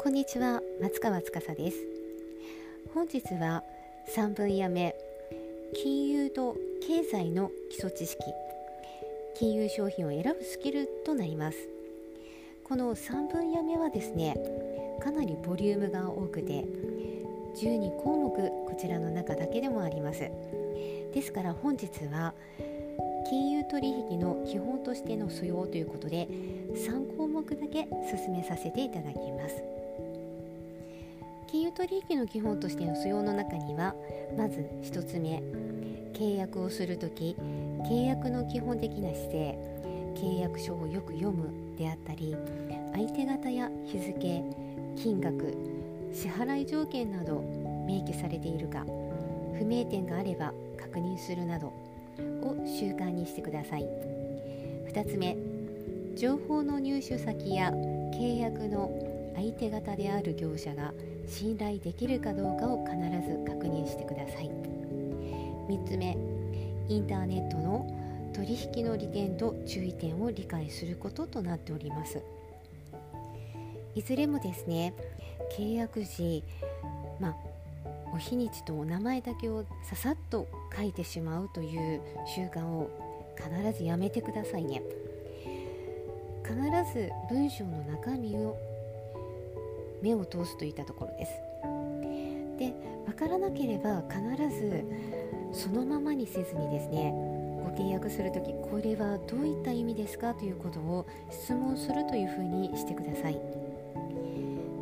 こんにちは松川司です。本日は3分やめ金融と経済の基礎知識金融商品を選ぶスキルとなります。この3分やめはですねかなりボリュームが多くて12項目こちらの中だけでもあります。ですから本日は金融取引の基本としての素養ということで3項目だけ進めさせていただきます。取引の基本としての素養の中にはまず1つ目契約をする時契約の基本的な姿勢契約書をよく読むであったり相手方や日付金額支払い条件など明記されているか不明点があれば確認するなどを習慣にしてください。2つ目情報の入手先や契約の相手方である業者が信頼できるかどうかを必ず確認してください。3つ目インターネットの取引の利点と注意点を理解することとなっております。いずれもですね契約時、まあ、お日にちとお名前だけをささっと書いてしまうという習慣を必ずやめてくださいね。必ず文章の中身を目を通すといったところです。で分からなければ必ずそのままにせずにですねご契約する時これはどういった意味ですか？ということを質問するというふうにしてください。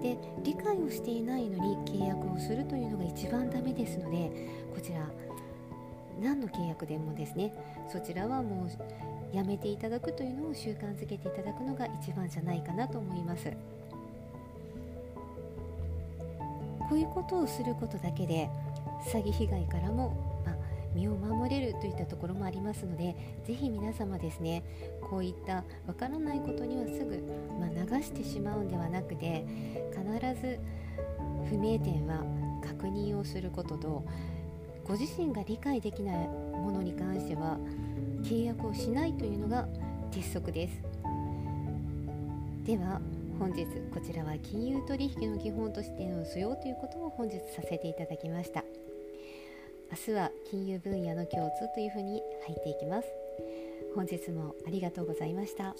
で理解をしていないのに契約をするというのが一番ダメですのでこちら何の契約でもですねそちらはもうやめていただくというのを習慣づけていただくのが一番じゃないかなと思います。こういうことをすることだけで詐欺被害からも、まあ、身を守れるといったところもありますのでぜひ皆様ですねこういったわからないことにはすぐ、まあ、流してしまうんではなくて必ず不明点は確認をすることとご自身が理解できないものに関しては契約をしないというのが鉄則です。では本日こちらは金融取引の基本としての素養ということを本日させていただきました明日は金融分野の共通というふうに入っていきます本日もありがとうございました。